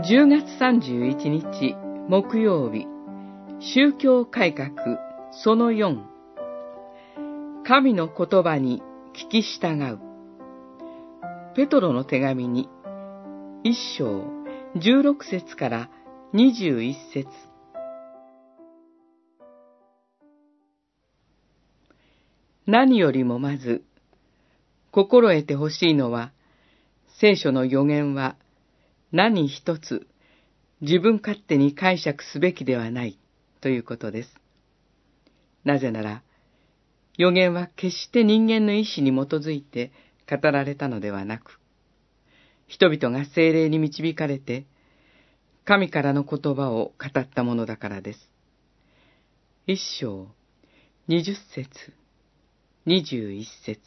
10月31日木曜日。宗教改革その4神の言葉に聞き従う。ペトロの手紙に一章16節から21節。何よりもまず心得てほしいのは聖書の予言は何一つ自分勝手に解釈すべきではないということです。なぜなら、予言は決して人間の意志に基づいて語られたのではなく、人々が精霊に導かれて、神からの言葉を語ったものだからです。一章、二十節、二十一節。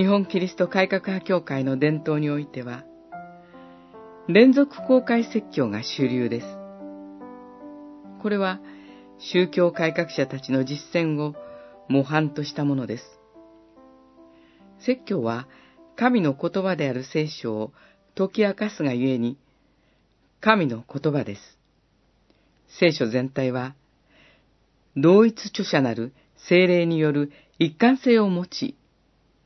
日本キリスト改革派協会の伝統においては、連続公開説教が主流です。これは宗教改革者たちの実践を模範としたものです。説教は神の言葉である聖書を解き明かすがゆえに、神の言葉です。聖書全体は、同一著者なる精霊による一貫性を持ち、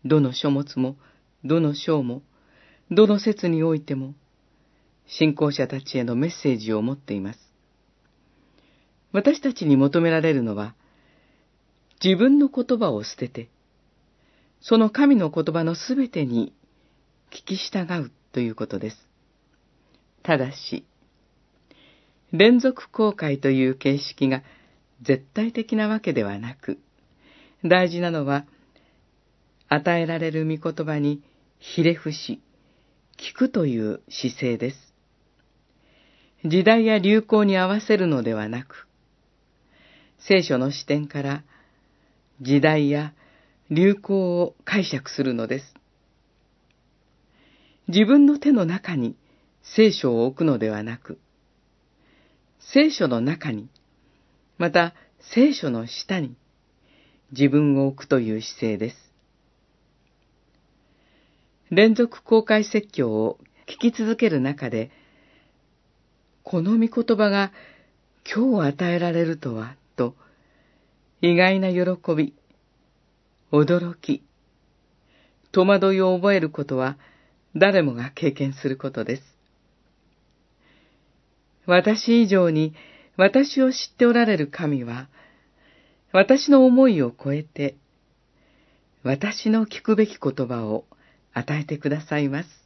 どの書物も、どの章も、どの説においても、信仰者たちへのメッセージを持っています。私たちに求められるのは、自分の言葉を捨てて、その神の言葉のすべてに聞き従うということです。ただし、連続公開という形式が絶対的なわけではなく、大事なのは与えられる御言葉にひれ伏し、聞くという姿勢です。時代や流行に合わせるのではなく、聖書の視点から時代や流行を解釈するのです。自分の手の中に聖書を置くのではなく、聖書の中に、また聖書の下に自分を置くという姿勢です。連続公開説教を聞き続ける中で、この御言葉が今日与えられるとは、と、意外な喜び、驚き、戸惑いを覚えることは誰もが経験することです。私以上に私を知っておられる神は、私の思いを超えて、私の聞くべき言葉を与えてくださいます。